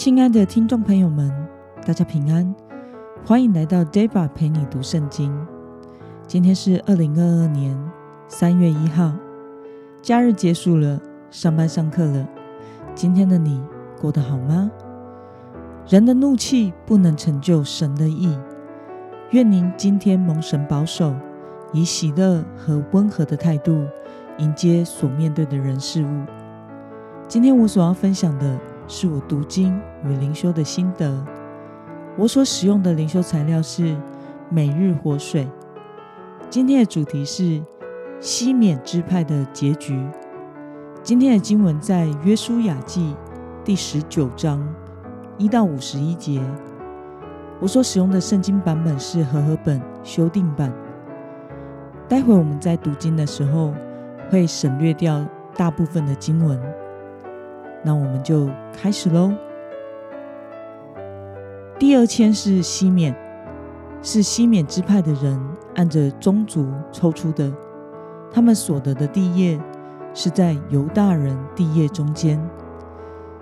亲爱的听众朋友们，大家平安，欢迎来到 Deba 陪你读圣经。今天是二零二二年三月一号，假日结束了，上班上课了。今天的你过得好吗？人的怒气不能成就神的意。愿您今天蒙神保守，以喜乐和温和的态度迎接所面对的人事物。今天我所要分享的。是我读经与灵修的心得。我所使用的灵修材料是每日活水。今天的主题是西缅支派的结局。今天的经文在约书亚记第十九章一到五十一节。我所使用的圣经版本是和合本修订版。待会我们在读经的时候会省略掉大部分的经文。那我们就开始喽。第二签是西缅，是西缅支派的人按着宗族抽出的，他们所得的地业是在犹大人地业中间。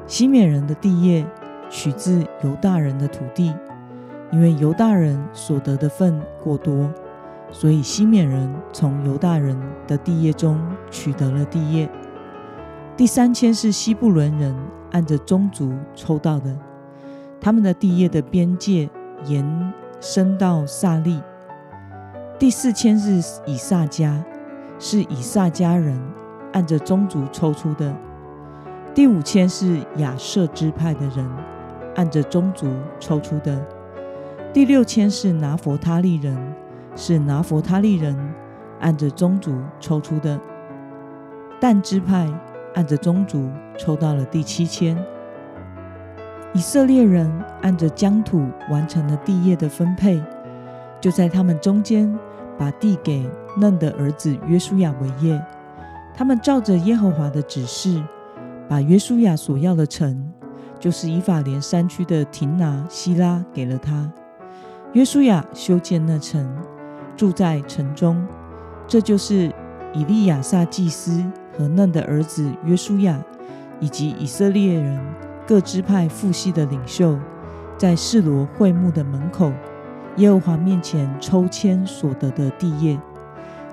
西缅人的地业取自犹大人的土地，因为犹大人所得的份过多，所以西缅人从犹大人的地业中取得了地业。第三签是西布伦人按着宗族抽到的，他们的地业的边界延伸到萨利。第四签是以萨迦，是以萨迦人按着宗族抽出的。第五签是亚设支派的人按着宗族抽出的。第六签是拿弗他利人，是拿弗他利人按着宗族抽出的。但支派。按着宗族抽到了第七签，以色列人按着疆土完成了地业的分配，就在他们中间把地给嫩的儿子约书亚为业。他们照着耶和华的指示，把约书亚所要的城，就是以法莲山区的亭拿、希拉，给了他。约书亚修建那城，住在城中。这就是以利亚撒祭司。和嫩的儿子约书亚，以及以色列人各支派父系的领袖，在示罗会幕的门口，耶和华面前抽签所得的地业，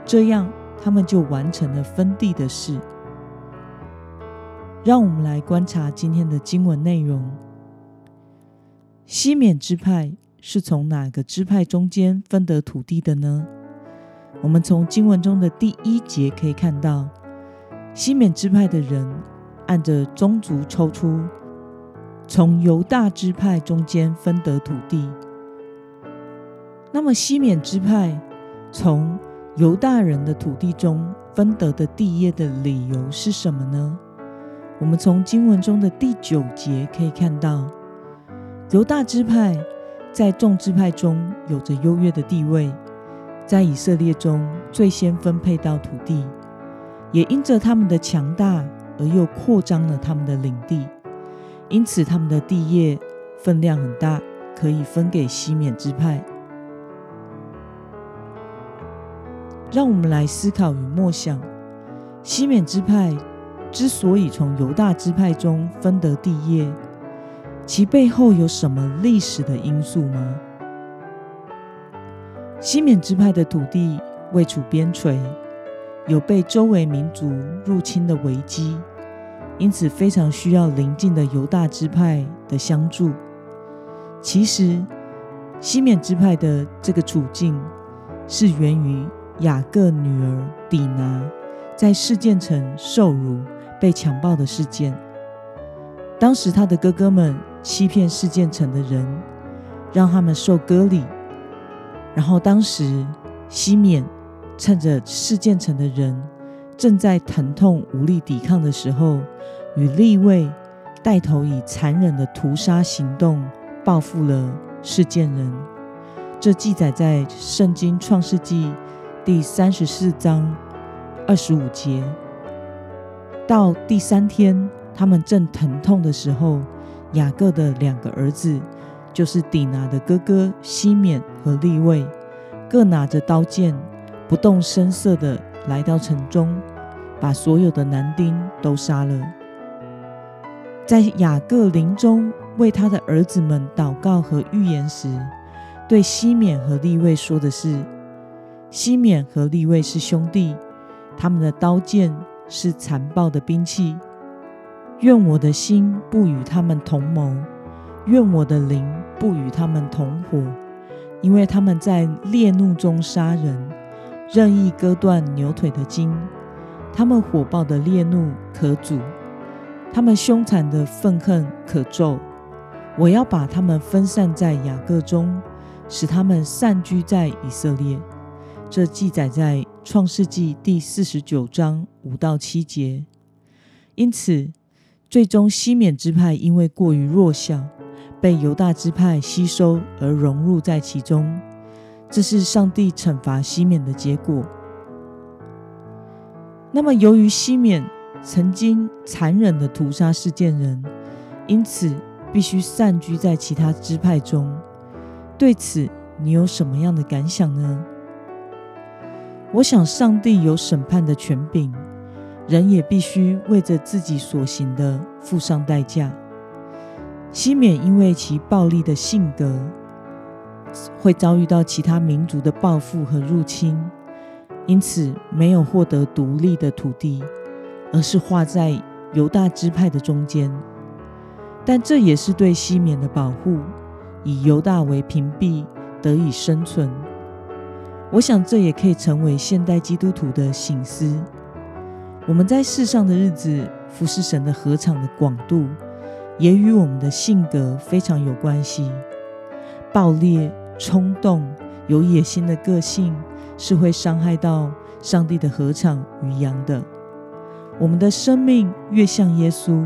这样他们就完成了分地的事。让我们来观察今天的经文内容。西缅支派是从哪个支派中间分得土地的呢？我们从经文中的第一节可以看到。西缅支派的人按着宗族抽出，从犹大支派中间分得土地。那么，西缅支派从犹大人的土地中分得的地业的理由是什么呢？我们从经文中的第九节可以看到，犹大支派在众支派中有着优越的地位，在以色列中最先分配到土地。也因着他们的强大，而又扩张了他们的领地，因此他们的地业分量很大，可以分给西缅支派。让我们来思考与默想：西缅支派之所以从犹大支派中分得地业，其背后有什么历史的因素吗？西缅支派的土地位处边陲。有被周围民族入侵的危机，因此非常需要邻近的犹大支派的相助。其实，西缅支派的这个处境是源于雅各女儿底拿在示剑城受辱、被强暴的事件。当时，他的哥哥们欺骗示剑城的人，让他们受割礼。然后，当时西缅。趁着事件城的人正在疼痛无力抵抗的时候，与利未带头以残忍的屠杀行动报复了事件人。这记载在圣经创世纪第三十四章二十五节。到第三天，他们正疼痛的时候，雅各的两个儿子，就是底拿的哥哥西缅和利未，各拿着刀剑。不动声色地来到城中，把所有的男丁都杀了。在雅各临终为他的儿子们祷告和预言时，对西缅和利未说的是：西缅和利未是兄弟，他们的刀剑是残暴的兵器。愿我的心不与他们同谋，愿我的灵不与他们同伙，因为他们在烈怒中杀人，任意割断牛腿的筋。他们火爆的烈怒可阻，他们凶残的愤恨可咒。我要把他们分散在雅各中。使他们散居在以色列，这记载在创世纪第四十九章五到七节。因此，最终西缅支派因为过于弱小，被犹大支派吸收而融入在其中。这是上帝惩罚西缅的结果。那么，由于西缅曾经残忍地屠杀事件人，因此必须散居在其他支派中。对此，你有什么样的感想呢？我想，上帝有审判的权柄，人也必须为着自己所行的付上代价。西缅因为其暴力的性格，会遭遇到其他民族的报复和入侵，因此没有获得独立的土地，而是画在犹大支派的中间。但这也是对西缅的保护。以犹大为屏蔽，得以生存。我想，这也可以成为现代基督徒的醒思。我们在世上的日子，服侍神的禾场的广度，也与我们的性格非常有关系。暴烈、冲动、有野心的个性，是会伤害到上帝的禾场与羊的。我们的生命越像耶稣，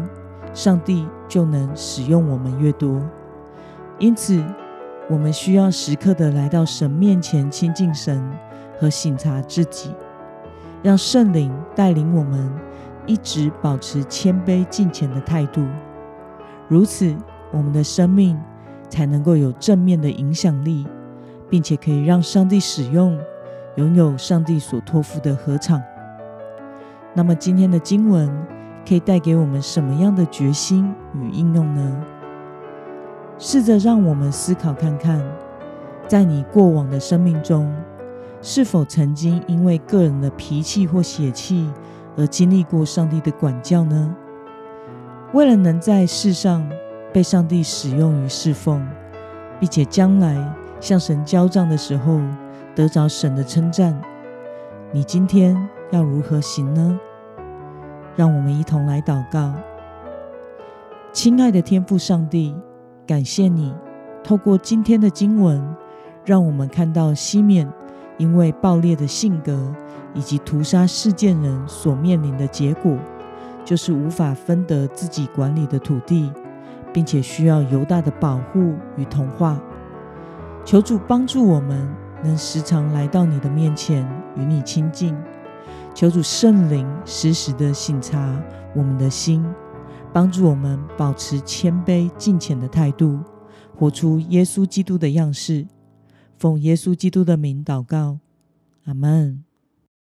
上帝就能使用我们越多。因此，我们需要时刻的来到神面前亲近神和省察自己，让圣灵带领我们一直保持谦卑敬虔的态度。如此，我们的生命才能够有正面的影响力，并且可以让上帝使用，拥有上帝所托付的合场。那么，今天的经文可以带给我们什么样的决心与应用呢？试着让我们思考看看，在你过往的生命中，是否曾经因为个人的脾气或血气而经历过上帝的管教呢？为了能在世上被上帝使用与侍奉，并且将来向神交账的时候得着神的称赞，你今天要如何行呢？让我们一同来祷告，亲爱的天父上帝。感谢你，透过今天的经文，让我们看到西缅因为暴烈的性格以及屠杀事件人所面临的结果，就是无法分得自己管理的土地，并且需要犹大的保护与同化。求主帮助我们，能时常来到你的面前与你亲近。求主圣灵时时的省察我们的心。帮助我们保持谦卑敬虔的态度，活出耶稣基督的样式。奉耶稣基督的名祷告，阿门。